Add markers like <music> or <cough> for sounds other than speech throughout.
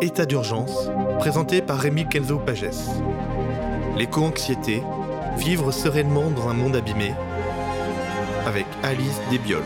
État d'urgence, présenté par Rémi Kenzo Pages. L'éco-anxiété, vivre sereinement dans un monde abîmé, avec Alice Desbioles.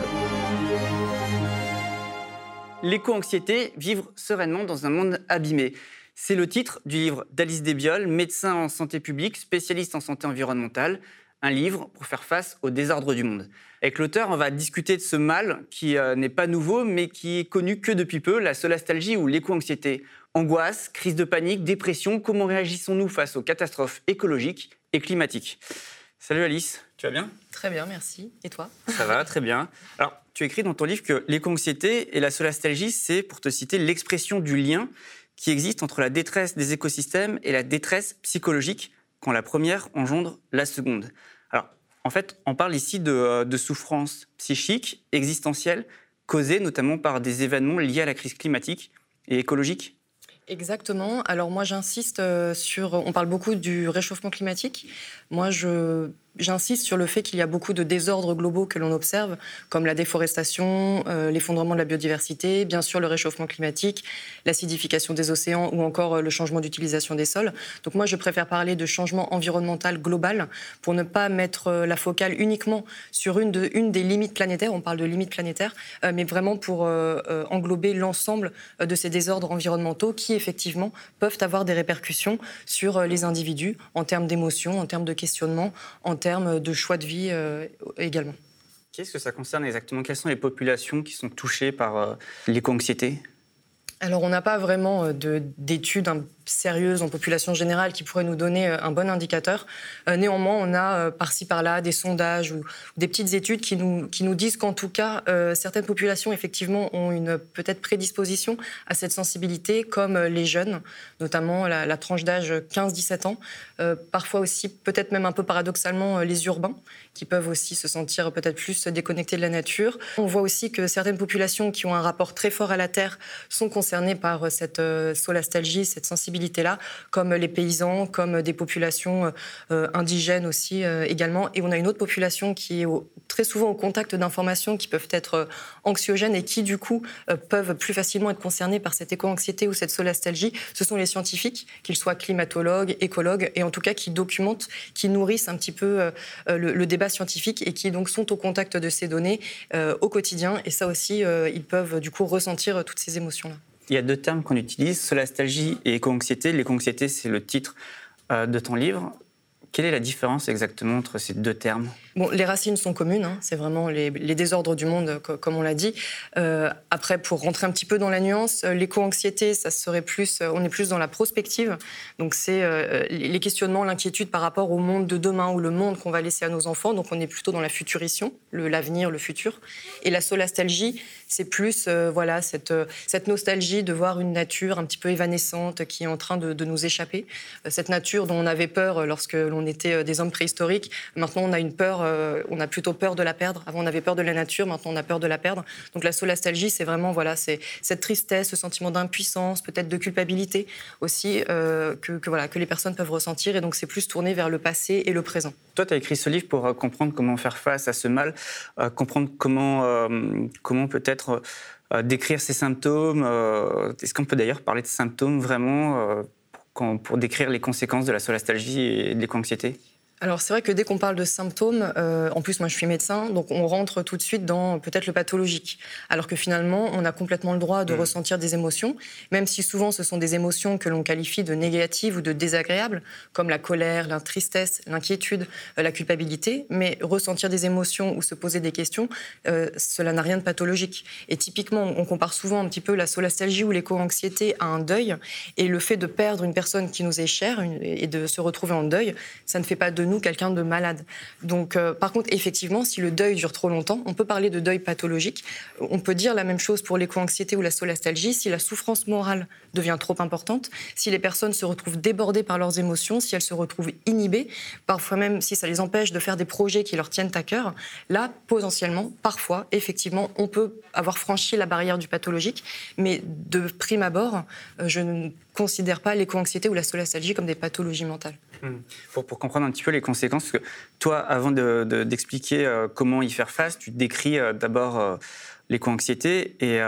L'éco-anxiété, vivre sereinement dans un monde abîmé. C'est le titre du livre d'Alice Desbioles, médecin en santé publique, spécialiste en santé environnementale, un livre pour faire face au désordre du monde. Avec l'auteur, on va discuter de ce mal qui euh, n'est pas nouveau, mais qui est connu que depuis peu, la solastalgie ou l'éco-anxiété. Angoisse, crise de panique, dépression, comment réagissons-nous face aux catastrophes écologiques et climatiques? Salut Alice, tu vas bien? Très bien, merci. Et toi? Ça va, très bien. Alors, tu écris dans ton livre que l'éco-anxiété et la solastalgie, c'est, pour te citer, l'expression du lien qui existe entre la détresse des écosystèmes et la détresse psychologique quand la première engendre la seconde. Alors, en fait, on parle ici de, euh, de souffrances psychiques, existentielles, causées notamment par des événements liés à la crise climatique et écologique Exactement. Alors moi j'insiste euh, sur, on parle beaucoup du réchauffement climatique. Moi je J'insiste sur le fait qu'il y a beaucoup de désordres globaux que l'on observe, comme la déforestation, euh, l'effondrement de la biodiversité, bien sûr le réchauffement climatique, l'acidification des océans ou encore euh, le changement d'utilisation des sols. Donc moi, je préfère parler de changement environnemental global pour ne pas mettre euh, la focale uniquement sur une, de, une des limites planétaires, on parle de limites planétaires, mais vraiment pour englober l'ensemble de ces désordres environnementaux qui, effectivement, peuvent avoir des répercussions sur les individus en termes d'émotions, en termes de questionnement, en de choix de vie euh, également. Qu'est-ce que ça concerne exactement? Quelles sont les populations qui sont touchées par euh, l'éco-anxiété alors, on n'a pas vraiment euh, d'études sérieuses en population générale qui pourraient nous donner un bon indicateur. néanmoins, on a par-ci par-là des sondages ou, des petites études qui nous, qui nous disent qu'en tout cas, certaines populations, effectivement, ont une peut-être prédisposition à cette sensibilité, comme les jeunes, notamment la, la tranche d'âge 15-17 ans. parfois aussi, peut-être même un peu paradoxalement, les urbains, qui peuvent aussi se sentir peut-être plus déconnectés de la nature. On voit aussi que certaines populations qui ont un rapport très fort à la terre sont concernées par cette euh, solastalgie, cette comme les paysans, comme des populations euh, indigènes aussi euh, également. Et on a une autre population qui est très souvent au contact d'informations qui peuvent être anxiogènes et qui, du coup, peuvent plus facilement être concernées par cette éco-anxiété ou cette solastalgie. Ce sont les scientifiques, qu'ils soient climatologues, écologues, et en tout cas qui documentent, qui nourrissent un petit peu le, débat scientifiques et qui donc sont au contact de ces données euh, au quotidien. Et ça aussi, euh, ils peuvent du coup ressentir toutes ces émotions-là. Il y a deux termes qu'on utilise, solastalgie et éco-anxiété. L'éco-anxiété, c'est le titre euh, de ton livre. Quelle est la différence exactement entre ces deux termes? Bon, les racines sont communes, hein. c'est vraiment les, désordres du monde, comme on l'a dit. Euh, après, pour rentrer un petit peu dans la nuance, euh, l'éco-anxiété, ça serait plus, on est plus dans la prospective. Donc, c'est les questionnements, l'inquiétude par rapport au monde de demain ou le monde qu'on va laisser à nos enfants. Donc, on est plutôt dans la futurition, l'avenir, le, futur. Et la solastalgie, c'est plus, voilà, cette, cette nostalgie de voir une nature un petit peu évanescente qui est en train de, nous échapper. cette nature dont on avait peur lorsque l'on était des hommes préhistoriques. Maintenant, on a une peur euh, on a plutôt peur de la perdre. Avant, on avait peur de la nature, maintenant, on a peur de la perdre. Donc la solastalgie, c'est vraiment voilà, c'est cette tristesse, ce sentiment d'impuissance, peut-être de culpabilité aussi euh, que, voilà, que les personnes peuvent ressentir. Et donc c'est plus tourné vers le passé et le présent. Toi, tu as écrit ce livre pour euh, comprendre comment faire face à ce mal, comprendre comment, comment peut-être décrire ces symptômes. Est-ce qu'on peut d'ailleurs parler de symptômes vraiment pour, pour décrire les conséquences de la solastalgie et de l'éco-anxiété? Alors c'est vrai que dès qu'on parle de symptômes, euh, en plus moi je suis médecin, donc on rentre tout de suite dans peut-être le pathologique. Alors que finalement on a complètement le droit de mm. ressentir des émotions, même si souvent ce sont des émotions que l'on qualifie de négatives ou de désagréables, comme la colère, la tristesse, l'inquiétude, euh, la culpabilité. Mais ressentir des émotions ou se poser des questions, euh, cela n'a rien de pathologique. Et typiquement on compare souvent un petit peu la solastalgie ou l'éco-anxiété à un deuil, et le fait de perdre une personne qui nous est chère et de se retrouver en deuil, ça ne fait pas de nous quelqu'un de malade. Donc, euh, par contre, effectivement, si le deuil dure trop longtemps, on peut parler de deuil pathologique. On peut dire la même chose pour l'éco-anxiété ou la solastalgie. Si la souffrance morale devient trop importante, si les personnes se retrouvent débordées par leurs émotions, si elles se retrouvent inhibées, parfois même si ça les empêche de faire des projets qui leur tiennent à cœur, là, potentiellement, parfois, effectivement, on peut avoir franchi la barrière du pathologique. Mais de prime abord, euh, je ne considère pas l'éco-anxiété ou la solastalgie comme des pathologies mentales. Hmm. Pour, comprendre un petit peu les conséquences, parce que toi, avant d'expliquer de, euh, comment y faire face, tu décris euh, d'abord l'éco-anxiété et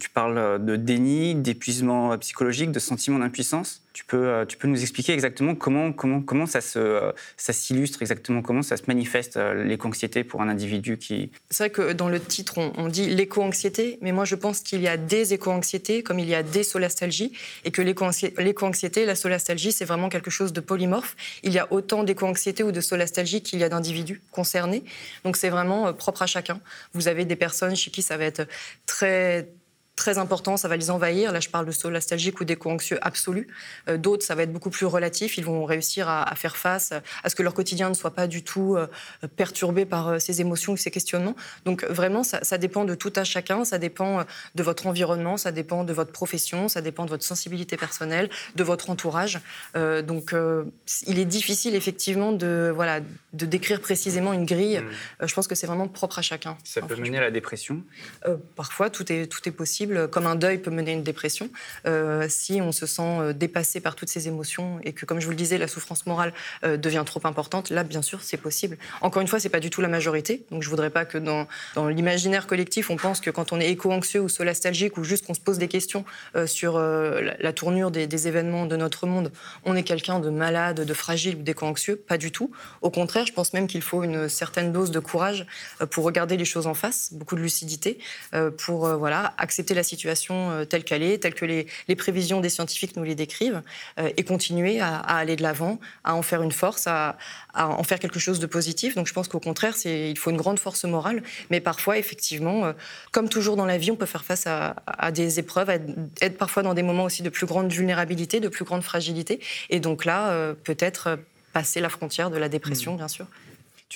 tu parles de déni, d'épuisement psychologique, de sentiment d'impuissance. Tu peux, euh, tu peux nous expliquer exactement comment, comment, comment ça, se, euh, ça s'illustre, exactement comment ça se manifeste euh, l'éco-anxiété pour un individu qui... C'est vrai que dans le titre, on, dit l'éco-anxiété, mais moi je pense qu'il y a des éco-anxiétés comme il y a des solastalgies, et que l'éco-anxiété, la solastalgie, c'est vraiment quelque chose de polymorphe. Il y a autant d'éco-anxiété ou de solastalgie qu'il y a d'individus concernés, donc c'est vraiment propre à chacun. Vous avez des personnes chez qui ça va être très très important, ça va les envahir. Là, je parle de solastalgique ou d'éco-anxieux absolu. Euh, d'autres, ça va être beaucoup plus relatif. Ils vont réussir à, faire face à ce que leur quotidien ne soit pas du tout euh, perturbé par euh, ces émotions ou ces questionnements. Donc, vraiment, ça, dépend de tout à chacun. Ça dépend de votre environnement, ça dépend de votre profession, ça dépend de votre sensibilité personnelle, de votre entourage. donc, il est difficile, effectivement, de, voilà, de décrire précisément une grille. Mmh. je pense que c'est vraiment propre à chacun. Ça peut mener à la dépression? Parfois, tout est, tout est possible comme un deuil peut mener une dépression, euh, si on se sent euh, dépassé par toutes ces émotions et que, comme je vous le disais, la souffrance morale euh, devient trop importante, là, bien sûr, c'est possible. Encore une fois, c'est pas du tout la majorité, donc je voudrais pas que dans, l'imaginaire collectif, on pense que quand on est éco-anxieux ou solastalgique ou juste qu'on se pose des questions sur la, tournure des, des, événements de notre monde, on est quelqu'un de malade, de fragile ou d'éco-anxieux. Pas du tout. Au contraire, je pense même qu'il faut une certaine dose de courage pour regarder les choses en face, beaucoup de lucidité, pour voilà accepter la situation euh, telle qu'elle est, telle que les, prévisions des scientifiques nous les décrivent, euh, et continuer à, aller de l'avant, à en faire une force, à, en faire quelque chose de positif. Donc je pense qu'au contraire, il faut une grande force morale, mais parfois, effectivement, euh, comme toujours dans la vie, on peut faire face à, des épreuves, être parfois dans des moments aussi de plus grande vulnérabilité, de plus grande fragilité, et donc là, peut-être passer la frontière de la dépression, mmh. bien sûr.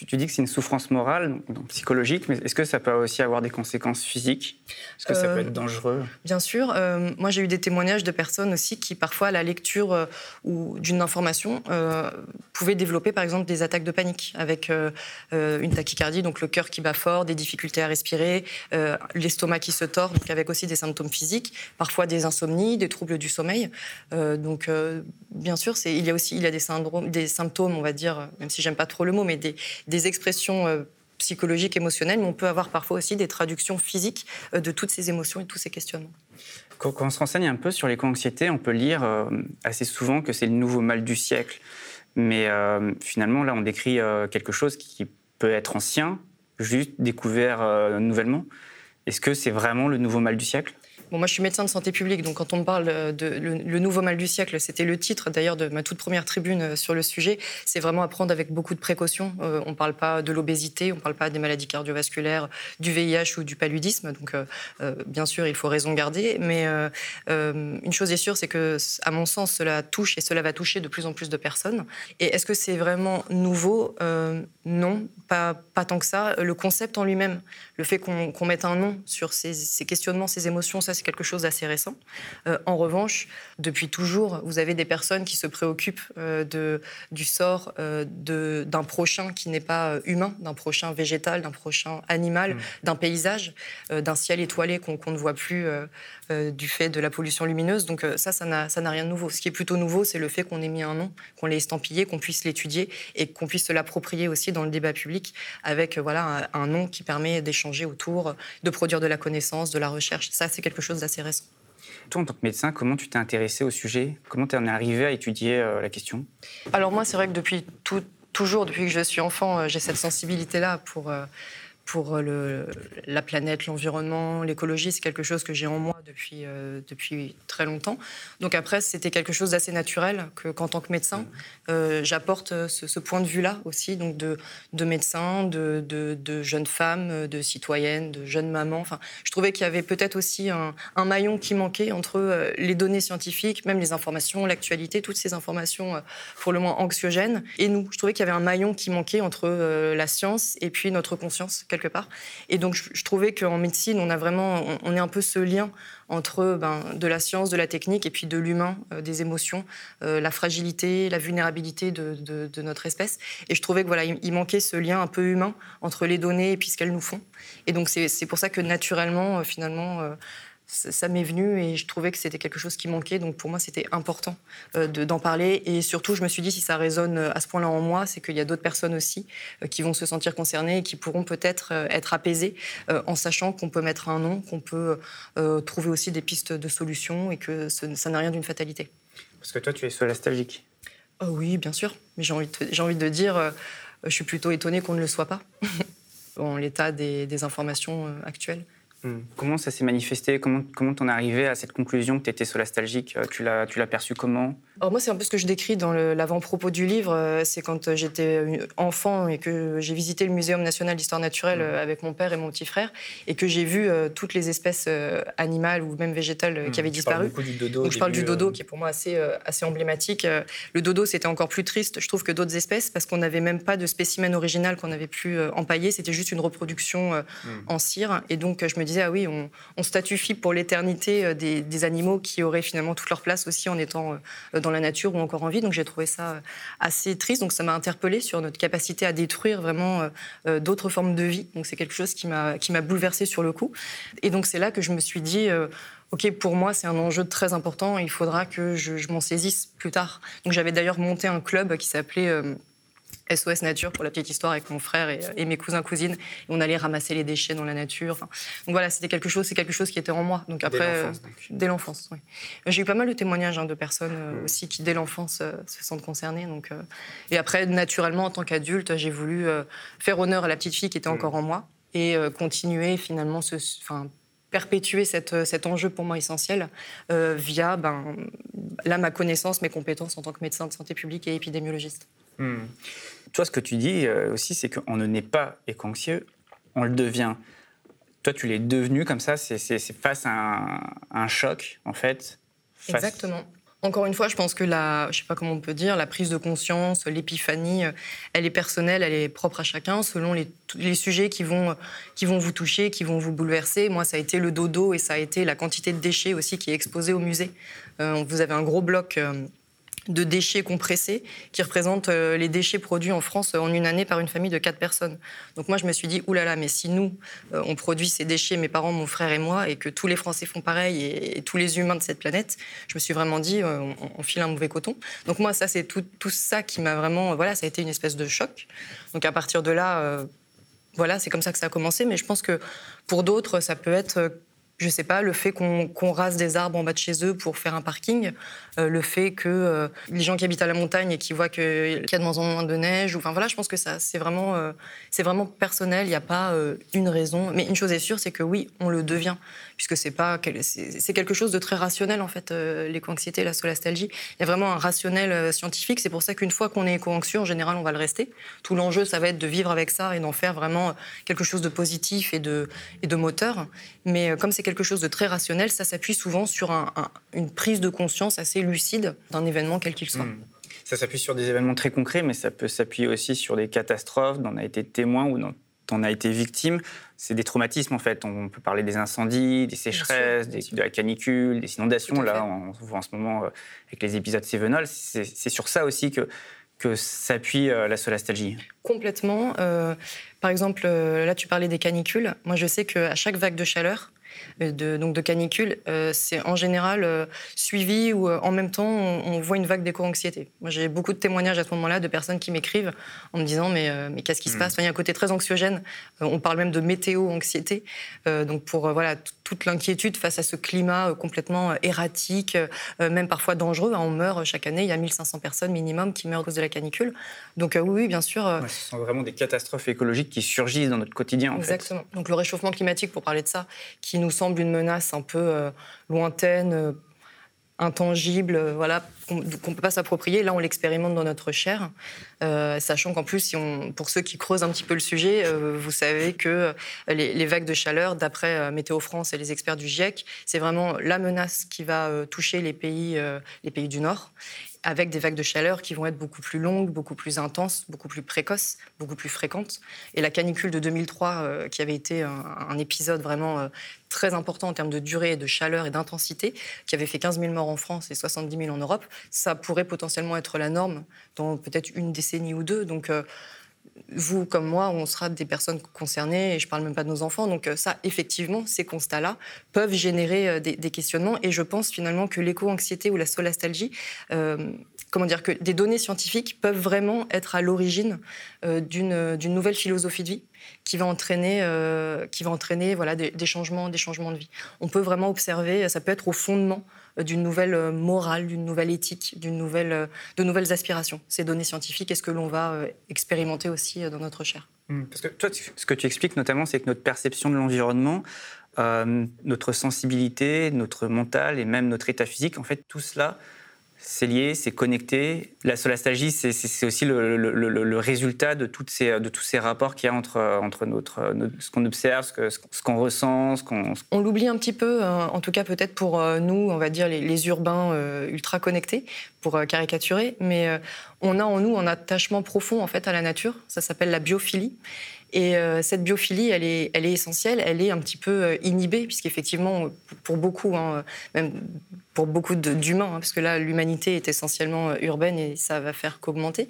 Tu, dis que c'est une souffrance morale, donc, psychologique, mais est-ce que ça peut aussi avoir des conséquences physiques? Est-ce que ça peut être euh, dangereux? Bien sûr. Euh, moi, j'ai eu des témoignages de personnes aussi qui, parfois, à la lecture euh, ou d'une information, pouvaient développer, par exemple, des attaques de panique avec une tachycardie, donc le cœur qui bat fort, des difficultés à respirer, l'estomac qui se tord, donc avec aussi des symptômes physiques, parfois des insomnies, des troubles du sommeil. donc, bien sûr, il y a aussi il y a des, syndromes, des symptômes, on va dire, même si j'aime pas trop le mot, mais des, des expressions euh, psychologiques, émotionnelles, mais on peut avoir parfois aussi des traductions physiques euh, de toutes ces émotions et tous ces questionnements. Quand, on se renseigne un peu sur l'éco-anxiété, on peut lire euh, assez souvent que c'est le nouveau mal du siècle. Mais finalement, là, on décrit quelque chose qui peut être ancien, juste découvert nouvellement. Est-ce que c'est vraiment le nouveau mal du siècle? Moi, je suis médecin de santé publique, donc quand on me parle de le, nouveau mal du siècle, c'était le titre d'ailleurs de ma toute première tribune euh, sur le sujet. C'est vraiment à prendre avec beaucoup de précautions. Euh, on ne parle pas de l'obésité, on ne parle pas des maladies cardiovasculaires, du VIH ou du paludisme. Donc, euh, bien sûr, il faut raison garder. Mais une chose est sûre, c'est que, à mon sens, cela touche et cela va toucher de plus en plus de personnes. Et est-ce que c'est vraiment nouveau? Non, pas, pas tant que ça. Le concept en lui-même, le fait qu'on mette un nom sur ces, ces questionnements, ces émotions, ça c'est quelque chose d'assez récent. Euh, en revanche, depuis toujours, vous avez des personnes qui se préoccupent euh, de, du sort euh, d'un prochain qui n'est pas humain, d'un prochain végétal, d'un prochain animal, mmh. d'un paysage, d'un ciel étoilé qu'on ne voit plus du fait de la pollution lumineuse. Donc ça, ça n'a rien de nouveau. Ce qui est plutôt nouveau, c'est le fait qu'on ait mis un nom, qu'on l'ait estampillé, qu'on puisse l'étudier et qu'on puisse se l'approprier aussi dans le débat public avec voilà, un, un nom qui permet d'échanger autour, de produire de la connaissance, de la recherche. Ça, c'est quelque chose chose d'assez récent. Toi, en tant que médecin, comment tu t'es intéressé au sujet? Comment tu en es arrivé à étudier euh, la question? Alors moi, c'est vrai que depuis tout, toujours, depuis que je suis enfant, euh, j'ai cette sensibilité-là pour, euh, pour euh, le, la planète, l'environnement, l'écologie, c'est quelque chose que j'ai en moi depuis, euh, depuis très longtemps. Donc après, c'était quelque chose d'assez naturel que, qu'en tant que médecin, euh, j'apporte ce, point de vue-là aussi, donc de, de médecins, de, de, jeunes femmes, de citoyennes, de jeunes mamans. Enfin, je trouvais qu'il y avait peut-être aussi un, un, maillon qui manquait entre les données scientifiques, même les informations, l'actualité, toutes ces informations pour le moins anxiogènes, et nous. Je trouvais qu'il y avait un maillon qui manquait entre la science et puis notre conscience Et donc, je, trouvais qu'en médecine, on a vraiment, on, est un peu ce lien entre ben, de la science, de la technique et puis de l'humain, euh, des émotions, euh, la fragilité, la vulnérabilité de, notre espèce. Et je trouvais que voilà, il, manquait ce lien un peu humain entre les données et puis ce qu'elles nous font. Et donc, c'est pour ça que naturellement, euh, finalement, ça m'est venu et je trouvais que c'était quelque chose qui manquait. Donc pour moi, c'était important euh, d'en parler. Et surtout, je me suis dit, si ça résonne euh, à ce point-là en moi, c'est qu'il y a d'autres personnes aussi euh, qui vont se sentir concernées et qui pourront peut-être être apaisées en sachant qu'on peut mettre un nom, qu'on peut trouver aussi des pistes de solutions et que ça n'a rien d'une fatalité. Parce que toi, tu es solastalgique. Oh oui, bien sûr. Mais j'ai envie, envie, de dire, je suis plutôt étonnée qu'on ne le soit pas, <laughs> en l'état des informations actuelles. Hmm. Comment ça s'est manifesté? Comment comment t'en es arrivé à cette conclusion que tu étais solastalgique Tu l'as tu l'as perçu comment? Alors moi, c'est un peu ce que je décris dans l'avant-propos du livre. Euh, c'est quand euh, j'étais enfant et que j'ai visité le Muséum national d'histoire naturelle mmh. euh, avec mon père et mon petit frère et que j'ai vu toutes les espèces animales ou même végétales qui mmh. avaient disparu. Du dodo, Donc je parle du dodo qui est pour moi assez, assez emblématique. Le dodo, c'était encore plus triste, je trouve, que d'autres espèces parce qu'on n'avait même pas de spécimen original qu'on avait pu empailler. C'était juste une reproduction mmh. en cire. Et donc je me disais, ah oui, on, on statufie pour l'éternité des, des, animaux qui auraient finalement toute leur place aussi en étant dans dans la nature ou encore en vie. Donc j'ai trouvé ça euh, assez triste. Donc ça m'a interpellée sur notre capacité à détruire vraiment euh, euh, d'autres formes de vie. Donc c'est quelque chose qui m'a qui bouleversée sur le coup. Et donc c'est là que je me suis dit. OK, pour moi, c'est un enjeu très important. Il faudra que je, je m'en saisisse plus tard. Donc, j'avais d'ailleurs monté un club qui s'appelait SOS Nature pour la petite histoire avec mon frère et, mes cousins cousines. on allait ramasser les déchets dans la nature. donc voilà, c'était quelque chose, c'est quelque chose qui était en moi. Donc après, dès l'enfance, oui. J'ai eu pas mal de témoignages hein, de personnes euh, aussi qui dès l'enfance euh, se sentent concernées. Donc euh, et après, naturellement, en tant qu'adulte, j'ai voulu faire honneur à la petite fille qui était encore en moi et continuer finalement ce, enfin, perpétuer cette, cet enjeu pour moi essentiel via ben, là ma connaissance, mes compétences en tant que médecin de santé publique et épidémiologiste. Hmm. Toi, ce que tu dis euh, aussi, c'est qu'on ne naît pas éco-anxieux, on le devient. Toi, tu l'es devenu comme ça, c'est face à un, choc, en fait. Exactement. Encore une fois, je pense que la, je sais pas comment on peut dire, la prise de conscience, l'épiphanie, euh, elle est personnelle, elle est propre à chacun, selon les, les, sujets qui vont, qui vont vous toucher, qui vont vous bouleverser. Moi, ça a été le dodo et ça a été la quantité de déchets aussi qui est exposée au musée. Euh, vous avez un gros bloc de déchets compressés qui représentent euh, les déchets produits en France en une année par une famille de quatre personnes. Donc moi, je me suis dit, oulala, mais si nous, euh, on produit ces déchets, mes parents, mon frère et moi, et que tous les Français font pareil, et, tous les humains de cette planète, je me suis vraiment dit, euh, on, file un mauvais coton. Donc moi, ça, c'est tout, tout, ça qui m'a vraiment... voilà, ça a été une espèce de choc. Donc à partir de là... voilà, c'est comme ça que ça a commencé, mais je pense que pour d'autres, ça peut être je sais pas, le fait qu'on rase des arbres en bas de chez eux pour faire un parking, euh, le fait que euh, les gens qui habitent à la montagne et qui voient qu'il y a de moins en moins de neige, ou, enfin voilà, je pense que ça c'est vraiment, euh, vraiment personnel, il n'y a pas une raison. Mais une chose est sûre, c'est que oui, on le devient, puisque c'est pas quelque chose de très rationnel en fait, l'éco-anxiété, la solastalgie. Il y a vraiment un rationnel scientifique, c'est pour ça qu'une fois qu'on est éco-anxieux, en général, on va le rester. Tout l'enjeu, ça va être de vivre avec ça et d'en faire vraiment quelque chose de positif et de, et de moteur. Mais comme c'est quelque chose de très rationnel, ça s'appuie souvent sur une prise de conscience assez lucide d'un événement quel qu'il soit. Hmm. Ça s'appuie sur des événements très concrets, mais ça peut s'appuyer aussi sur des catastrophes dont on a été témoin ou dont on a été victime. C'est des traumatismes en fait. On peut parler des incendies, des sécheresses, de la canicule, des inondations. Là, on voit en ce moment euh, avec les épisodes Sevenol. C'est sur ça aussi que que s'appuie euh, la solastalgie Complètement. Euh, par exemple, là, tu parlais des canicules. Moi, je sais qu'à chaque vague de chaleur, de, donc de canicule, euh, c'est en général euh, suivi ou en même temps on, voit une vague d'éco-anxiété. Moi j'ai beaucoup de témoignages à ce moment-là de personnes qui m'écrivent en me disant mais, mais qu'est-ce qui se hmm. passe? Il y a un côté très anxiogène. on parle même de météo-anxiété. donc pour voilà toute l'inquiétude face à ce climat complètement erratique, même parfois dangereux. Hein, on meurt chaque année, il y a 1500 personnes minimum qui meurent à cause de la canicule. Donc oui, bien sûr. ce sont vraiment des catastrophes écologiques qui surgissent dans notre quotidien. Exactement. Donc le réchauffement climatique, pour parler de ça, qui nous semble une menace un peu euh, lointaine, euh, intangible, euh, voilà, qu'on ne peut pas s'approprier. Là, on l'expérimente dans notre chair, sachant qu'en plus, pour ceux qui creusent un petit peu le sujet, vous savez que les, les vagues de chaleur, d'après Météo France et les experts du GIEC, c'est vraiment la menace qui va toucher les pays, les pays du Nord avec des vagues de chaleur qui vont être beaucoup plus longues, beaucoup plus intenses, beaucoup plus précoces, beaucoup plus fréquentes. Et la canicule de 2003, euh, qui avait été un, épisode vraiment euh, très important en termes de durée, de chaleur et d'intensité, qui avait fait 15 000 morts en France et 70 000 en Europe, ça pourrait potentiellement être la norme dans peut-être une décennie ou deux. Donc, euh, vous comme moi, on sera des personnes concernées, et je ne parle même pas de nos enfants. Donc ça, effectivement, ces constats-là peuvent générer des, questionnements. Et je pense finalement que l'éco-anxiété ou la solastalgie, comment dire, que des données scientifiques peuvent vraiment être à l'origine d'une nouvelle philosophie de vie qui va entraîner, qui va entraîner voilà, des, changements, des changements de vie. On peut vraiment observer, ça peut être au fondement d'une nouvelle euh, morale, d'une nouvelle éthique, d'une nouvelle, euh, de nouvelles aspirations. Ces données scientifiques, est-ce que l'on va euh, expérimenter aussi dans notre chair mmh. Parce que toi, ce que tu expliques notamment, c'est que notre perception de l'environnement, notre sensibilité, notre mental et même notre état physique, en fait, tout cela c'est lié, c'est connecté. La solastalgie, c'est aussi le, résultat de, ces, de tous ces rapports qu'il y a entre, entre notre, ce qu'on observe, ce qu'on ressent, ce qu'on... On l'oublie un petit peu, hein, en tout cas peut-être pour euh, nous, on va dire les, urbains euh, ultra connectés, pour euh, caricaturer, mais on a en nous un attachement profond en fait à la nature, ça s'appelle la biophilie. Et euh, cette biophilie, elle est, elle est essentielle, elle est un petit peu euh, inhibée, puisqu'effectivement, pour beaucoup, hein, même pour beaucoup d'humains, hein, parce que là, l'humanité est essentiellement euh, urbaine et ça va faire qu'augmenter,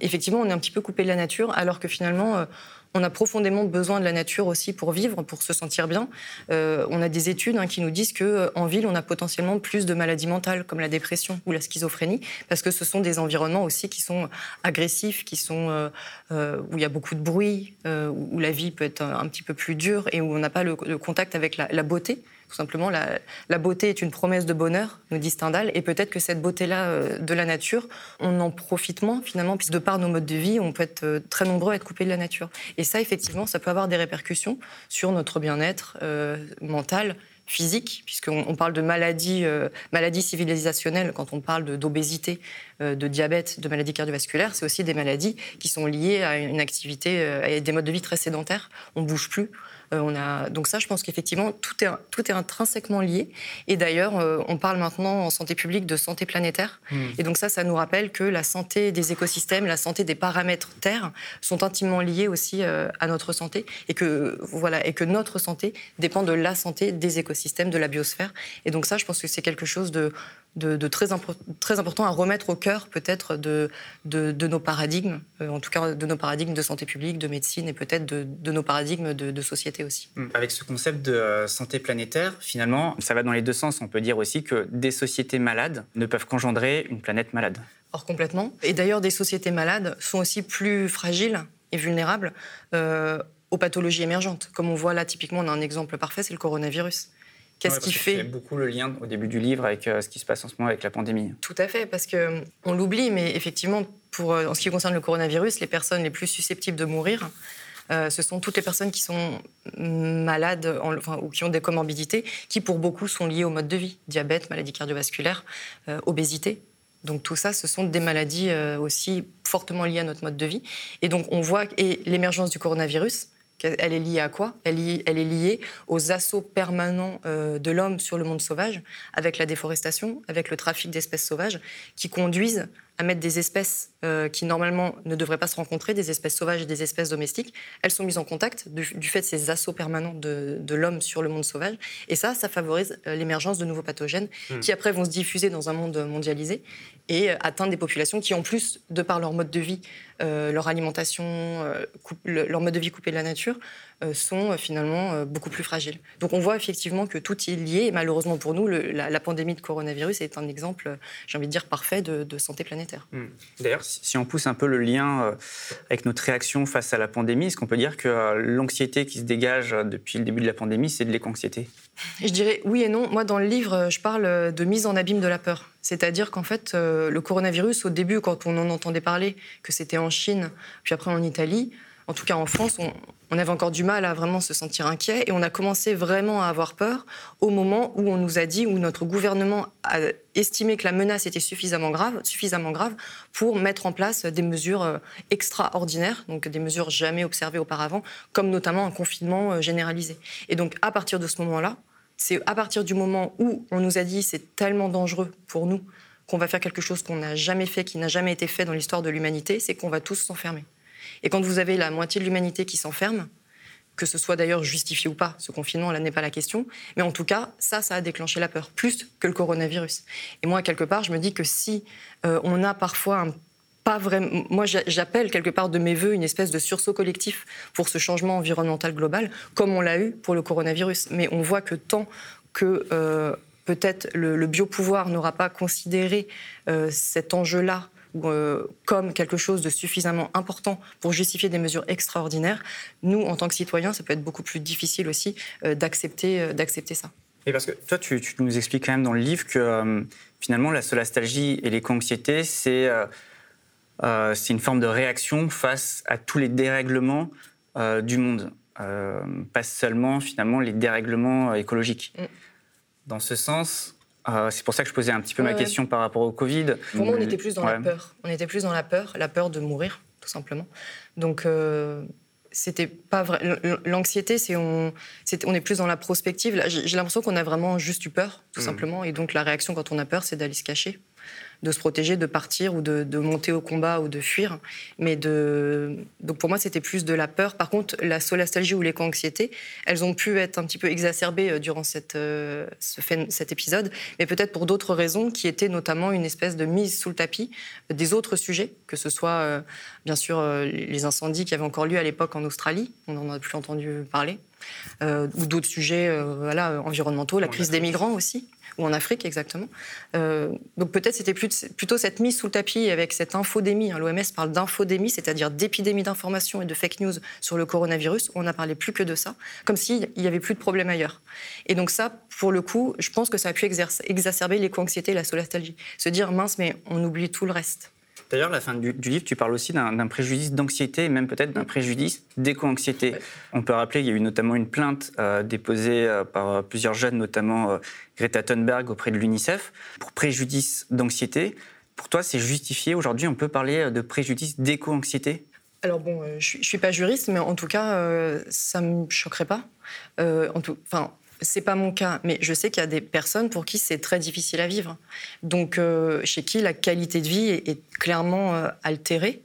effectivement, on est un petit peu coupé de la nature, alors que finalement, on a profondément besoin de la nature aussi pour vivre, pour se sentir bien. Euh, on a des études hein, qui nous disent qu'en euh, ville, on a potentiellement plus de maladies mentales comme la dépression ou la schizophrénie, parce que ce sont des environnements aussi qui sont agressifs, qui sont euh, où il y a beaucoup de bruit, où la vie peut être un, petit peu plus dure et où on n'a pas le, contact avec la beauté. Tout simplement, la, beauté est une promesse de bonheur, nous dit Stendhal, et peut-être que cette beauté-là euh, de la nature, on en profite moins finalement, puisque de par nos modes de vie, on peut être euh, très nombreux à être coupés de la nature. Et ça, effectivement, ça peut avoir des répercussions sur notre bien-être euh, mental, physique, puisqu'on parle de maladies, maladies civilisationnelles quand on parle d'obésité, de, diabète, de maladies cardiovasculaires. C'est aussi des maladies qui sont liées à une activité, à des modes de vie très sédentaires. On bouge plus. Euh, on a... Donc ça, je pense qu'effectivement, tout est, tout est intrinsèquement lié. Et d'ailleurs, euh, on parle maintenant en santé publique de santé planétaire. Hmm. Et donc ça, ça nous rappelle que la santé des écosystèmes, la santé des paramètres Terre sont intimement liés aussi euh, à notre santé. Et que, voilà, et que notre santé dépend de la santé des écosystèmes, de la biosphère. Et donc ça, je pense que c'est quelque chose de de, très, très, important à remettre au cœur peut-être de, de, nos paradigmes, euh, en tout cas de nos paradigmes de santé publique, de médecine et peut-être de, nos paradigmes de, société aussi. Hum. Avec ce concept de euh, santé planétaire, finalement, ça va dans les deux sens. On peut dire aussi que des sociétés malades ne peuvent qu'engendrer une planète malade. Or complètement. Et d'ailleurs, des sociétés malades sont aussi plus fragiles et vulnérables euh, aux pathologies émergentes. Comme on voit là, typiquement, on a un exemple parfait, c'est le coronavirus. Qu'est-ce qui fait beaucoup le lien au début du livre avec euh, ce qui se passe en ce moment avec la pandémie. Tout à fait, parce que euh, on l'oublie, mais effectivement, pour, euh, en ce qui concerne le coronavirus, les personnes les plus susceptibles de mourir, ce sont toutes les personnes qui sont malades enfin, ou qui ont des comorbidités, qui pour beaucoup sont liées au mode de vie diabète, maladie cardiovasculaire, obésité. Donc tout ça, ce sont des maladies aussi fortement liées à notre mode de vie. Et donc on voit et l'émergence du coronavirus elle est liée à quoi? Elle, est liée aux assauts permanents euh, de l'homme sur le monde sauvage, avec la déforestation, avec le trafic d'espèces sauvages, qui conduisent à mettre des espèces euh, qui normalement ne devraient pas se rencontrer, des espèces sauvages et des espèces domestiques. Elles sont mises en contact du, fait de ces assauts permanents de, l'homme sur le monde sauvage. Et ça, ça favorise euh, l'émergence de nouveaux pathogènes hmm. qui après vont se diffuser dans un monde mondialisé et atteindre des populations qui, en plus, de par leur mode de vie, euh, leur alimentation, euh, leur mode de vie coupé de la nature, euh, sont finalement beaucoup plus fragiles. Donc on voit effectivement que tout est lié. Et malheureusement pour nous, la, pandémie de coronavirus est un exemple, j'ai envie de dire, parfait de, santé planétaire. Hmm. D'ailleurs, si on pousse un peu le lien avec notre réaction face à la pandémie, est-ce qu'on peut dire que l'anxiété qui se dégage depuis le début de la pandémie, c'est de l'éco-anxiété? Je dirais oui et non. Moi, dans le livre, je parle de mise en abîme de la peur. C'est-à-dire qu'en fait, euh, le coronavirus, au début, quand on en entendait parler, que c'était en Chine, puis après en Italie, en tout cas en France, on, avait encore du mal à vraiment se sentir inquiet et on a commencé vraiment à avoir peur au moment où on nous a dit, où notre gouvernement a estimé que la menace était suffisamment grave, suffisamment grave pour mettre en place des mesures euh, extraordinaires, donc des mesures jamais observées auparavant, comme notamment un confinement euh, généralisé. Et donc à partir de ce moment-là, c'est à partir du moment où on nous a dit c'est tellement dangereux pour nous qu'on va faire quelque chose qu'on n'a jamais fait, qui n'a jamais été fait dans l'histoire de l'humanité, c'est qu'on va tous s'enfermer. Et quand vous avez la moitié de l'humanité qui s'enferme, que ce soit d'ailleurs justifié ou pas, ce confinement, là n'est pas la question, mais en tout cas, ça, ça a déclenché la peur, plus que le coronavirus. Et moi, quelque part, je me dis que si euh, on a parfois pas vraiment. Moi, j'appelle quelque part de mes voeux une espèce de sursaut collectif pour ce changement environnemental global, comme on l'a eu pour le coronavirus. Mais on voit que tant que euh, peut-être le, biopouvoir n'aura pas considéré euh, cet enjeu-là euh, comme quelque chose de suffisamment important pour justifier des mesures extraordinaires, nous, en tant que citoyens, ça peut être beaucoup plus difficile aussi d'accepter, d'accepter ça. Et parce que toi, tu, nous expliques quand même dans le livre que finalement, la solastalgie et l'éco-anxiété, c'est euh, c'est une forme de réaction face à tous les dérèglements euh, du monde, euh, pas seulement finalement les dérèglements écologiques. Mm. Dans ce sens, c'est pour ça que je posais un petit peu ma question par rapport au Covid. Pour moi, on était plus dans la peur. On était plus dans la peur, la peur de mourir, tout simplement. Donc, c'était pas vrai. L'anxiété, c'est on, est, on est plus dans la prospective. J'ai l'impression qu'on a vraiment juste eu peur, tout mm. simplement. Et donc, la réaction quand on a peur, c'est d'aller se cacher de se protéger, de partir ou de, monter au combat ou de fuir. Mais de... Donc pour moi, c'était plus de la peur. Par contre, la solastalgie ou l'éco-anxiété, elles ont pu être un petit peu exacerbées euh, durant cette, euh, ce cet épisode, mais peut-être pour d'autres raisons qui étaient notamment une espèce de mise sous le tapis des autres sujets, que ce soit euh, bien sûr les incendies qui avaient encore lieu à l'époque en Australie, on en a plus entendu parler, ou d'autres sujets voilà, environnementaux, la crise des migrants aussi ou en Afrique exactement. Euh, donc peut-être c'était plutôt cette mise sous le tapis avec cette infodémie. Hein. L'OMS parle d'infodémie, c'est-à-dire d'épidémie d'information et de fake news sur le coronavirus. On n'a parlé plus que de ça, comme s'il n'y avait plus de problème ailleurs. Et donc ça, pour le coup, je pense que ça a pu exacerber l'éco-anxiété et la solastalgie. Se dire mince, mais on oublie tout le reste. D'ailleurs, à la fin du, livre, tu parles aussi d'un préjudice d'anxiété, même peut-être d'un préjudice d'éco-anxiété. On peut rappeler qu'il y a eu notamment une plainte euh, déposée euh, par euh, plusieurs jeunes, notamment Greta Thunberg auprès de l'UNICEF, pour préjudice d'anxiété. Pour toi, c'est justifié aujourd'hui? On peut parler de préjudice d'éco-anxiété? Alors bon, je ne suis pas juriste, mais en tout cas, ça ne me choquerait pas. en tout, enfin, c'est pas mon cas, mais je sais qu'il y a des personnes pour qui c'est très difficile à vivre. Donc, euh, chez qui la qualité de vie est, clairement euh, altérée.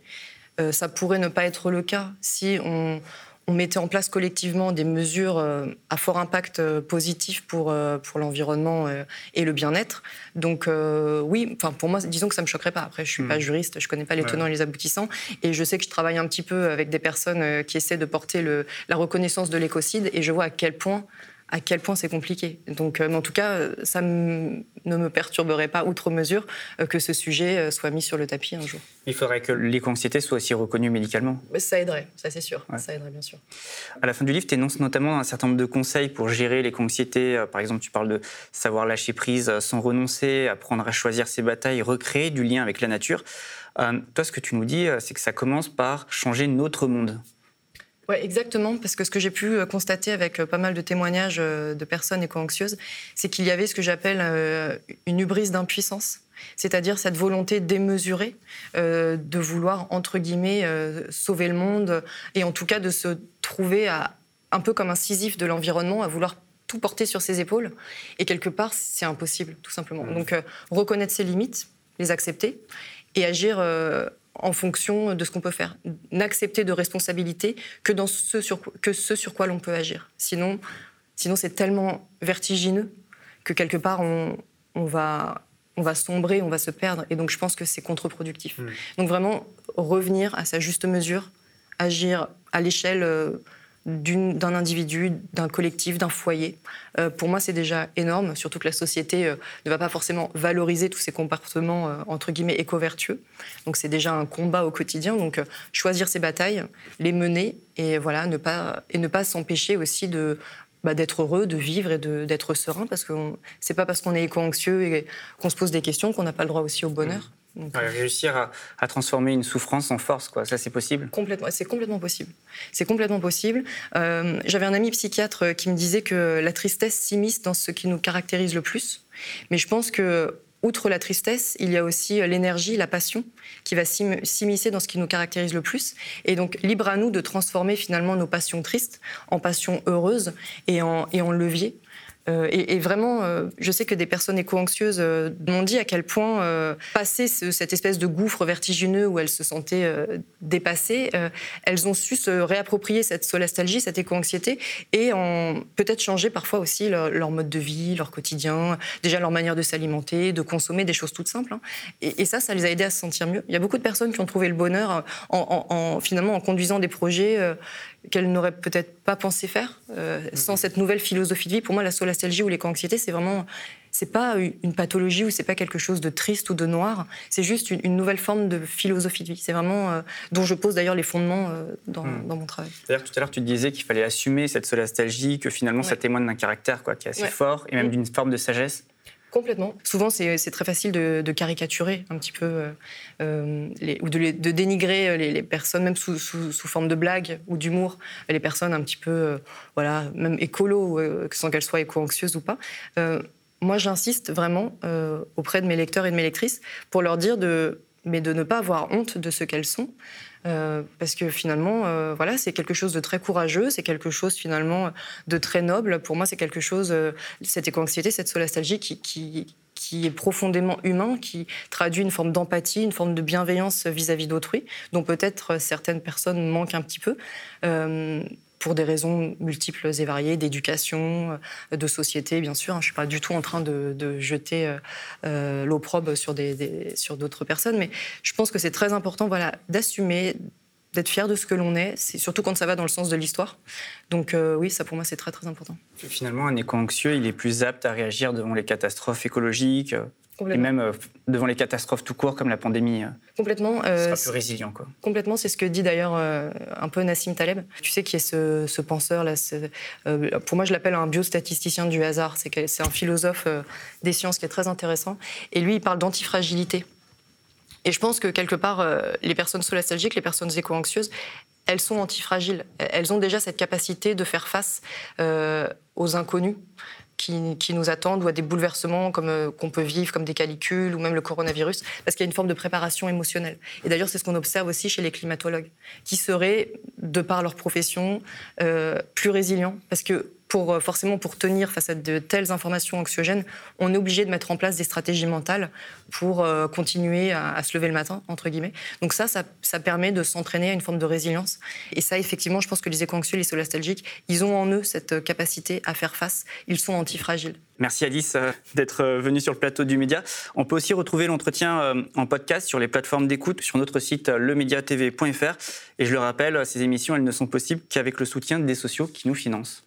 Euh, ça pourrait ne pas être le cas si on, mettait en place collectivement des mesures à fort impact positif pour, pour l'environnement et le bien-être. Donc oui, enfin pour moi, disons que ça me choquerait pas. Après, je suis pas hmm. juriste, je connais pas les tenants et les aboutissants, et je sais que je travaille un petit peu avec des personnes qui essaient de porter le, la reconnaissance de l'écocide, et je vois à quel point à quel point c'est compliqué. Donc, euh, en tout cas, ça ne me perturberait pas outre mesure euh, que ce sujet euh, soit mis sur le tapis un jour. Il faudrait que l'éco-anxiété soit aussi reconnue médicalement. Ça aiderait, ça c'est sûr. Ça aiderait bien sûr. À la fin du livre, tu énonces notamment un certain nombre de conseils pour gérer l'éco-anxiété. Par exemple, tu parles de savoir lâcher prise sans renoncer, apprendre à choisir ses batailles, recréer du lien avec la nature. toi, ce que tu nous dis, c'est que ça commence par changer notre monde. Oui, exactement, parce que ce que j'ai pu euh, constater avec euh, pas mal de témoignages euh, de personnes éco-anxieuses, c'est qu'il y avait ce que j'appelle une hubris d'impuissance, c'est-à-dire cette volonté démesurée de vouloir, entre guillemets, sauver le monde, et en tout cas de se trouver à, un peu comme un Sisyphe de l'environnement, à vouloir tout porter sur ses épaules. Et quelque part, c'est impossible, tout simplement. Mmh. Donc, reconnaître ses limites, les accepter, et agir en fonction de ce qu'on peut faire. N'accepter de responsabilité que, dans ce sur, que ce sur quoi l'on peut agir. Sinon, sinon c'est tellement vertigineux que quelque part, on, va, on va sombrer, on va se perdre. Et donc, je pense que c'est contre-productif. Mmh. Donc, vraiment, revenir à sa juste mesure, agir à l'échelle... D'un individu, d'un collectif, d'un foyer. Euh, pour moi, c'est déjà énorme, surtout que la société euh, ne va pas forcément valoriser tous ces comportements, euh, entre guillemets, éco-vertueux. Donc c'est déjà un combat au quotidien. Donc choisir ses batailles, les mener, et voilà, ne pas, et ne pas s'empêcher aussi de, bah, d'être heureux, de vivre et d'être serein, parce que c'est pas parce qu'on est éco-anxieux et qu'on se pose des questions qu'on n'a pas le droit aussi au bonheur. Réussir à, transformer une souffrance en force, quoi. Ça, c'est possible Complètement, c'est complètement possible. C'est complètement possible. Euh, j'avais un ami psychiatre qui me disait que la tristesse s'immisce dans ce qui nous caractérise le plus. Mais je pense que outre la tristesse, il y a aussi l'énergie, la passion qui va s'immiscer dans ce qui nous caractérise le plus. Et donc, libre à nous de transformer finalement nos passions tristes en passions heureuses et en, et en levier Euh, et, vraiment, euh, je sais que des personnes éco-anxieuses euh, m'ont dit à quel point passer cette espèce de gouffre vertigineux où elles se sentaient dépassées, elles ont su se réapproprier cette solastalgie, cette éco-anxiété, et en peut-être changer parfois aussi leur, mode de vie, leur quotidien, déjà leur manière de s'alimenter, de consommer des choses toutes simples. Hein. Et, ça, ça les a aidés à se sentir mieux. Il y a beaucoup de personnes qui ont trouvé le bonheur en, finalement en conduisant des projets qu'elles n'auraient peut-être pas pensé faire sans mhm. cette nouvelle philosophie de vie. Pour moi, la solastalgie ou l'éco-anxiété, c'est vraiment c'est pas une pathologie ou c'est pas quelque chose de triste ou de noir. C'est juste une, nouvelle forme de philosophie de vie. C'est vraiment euh, dont je pose d'ailleurs les fondements euh, dans, hmm. dans, mon travail. D'ailleurs, tout à l'heure, tu disais qu'il fallait assumer cette solastalgie, que finalement, ça témoigne d'un caractère quoi, qui est assez fort et même hmm. d'une forme de sagesse. Complètement. Souvent, c'est très facile de, caricaturer un petit peu euh, euh, ou de, dénigrer euh, les, personnes, même sous, sous, forme de blague ou d'humour, les personnes un petit peu, voilà, même écolo, sans qu'elles soient éco-anxieuses ou pas. moi, j'insiste vraiment auprès de mes lecteurs et de mes lectrices pour leur dire de, mais de ne pas avoir honte de ce qu'elles sont. Euh, parce que finalement, euh, voilà, c'est quelque chose de très courageux, c'est quelque chose finalement de très noble. Pour moi, c'est quelque chose, euh, cette éco-anxiété, cette solastalgie qui, qui, est profondément humain, qui traduit une forme d'empathie, une forme de bienveillance vis-à-vis d'autrui, dont peut-être certaines personnes manquent un petit peu pour des raisons multiples et variées, d'éducation, euh, de société, bien sûr. Je ne suis pas du tout en train de, jeter euh, euh, l'opprobre sur, d'autres personnes, mais je pense que c'est très important voilà, d'assumer, d'être fier de ce que l'on est, c'est surtout quand ça va dans le sens de l'histoire. Donc oui, ça pour moi c'est très très important. Finalement, un éco-anxieux, il est plus apte à réagir devant les catastrophes écologiques, et même euh, devant les catastrophes tout court comme la pandémie. Euh, complètement. Euh, sera plus résilient. Quoi. Complètement, c'est ce que dit d'ailleurs euh, un peu Nassim Taleb. Tu sais qui est ce, penseur-là Pour moi, je l'appelle un biostatisticien du hasard. C'est, c'est un philosophe des sciences qui est très intéressant. Et lui, il parle d'antifragilité. Et je pense que quelque part, les personnes solastalgiques, les personnes éco-anxieuses, elles sont antifragiles. Elles ont déjà cette capacité de faire face aux inconnus qui, nous attendent ou à des bouleversements comme euh, qu'on peut vivre, comme des calicules ou même le coronavirus, parce qu'il y a une forme de préparation émotionnelle. Et d'ailleurs, c'est ce qu'on observe aussi chez les climatologues, qui seraient, de par leur profession, euh, plus résilients, parce que pour, euh, forcément, pour tenir face à de telles informations anxiogènes, on est obligé de mettre en place des stratégies mentales pour euh, continuer à, se lever le matin, entre guillemets. Donc ça, ça, permet de s'entraîner à une forme de résilience. Et ça, effectivement, je pense que les éco-anxieux, les solastalgiques, ils ont en eux cette capacité à faire face. Ils sont antifragiles. Merci Alice euh, d'être venue sur le plateau du Média. On peut aussi retrouver l'entretien en podcast sur les plateformes d'écoute sur notre site lemediatv.fr. Et je le rappelle, ces émissions, elles ne sont possibles qu'avec le soutien des sociaux qui nous financent.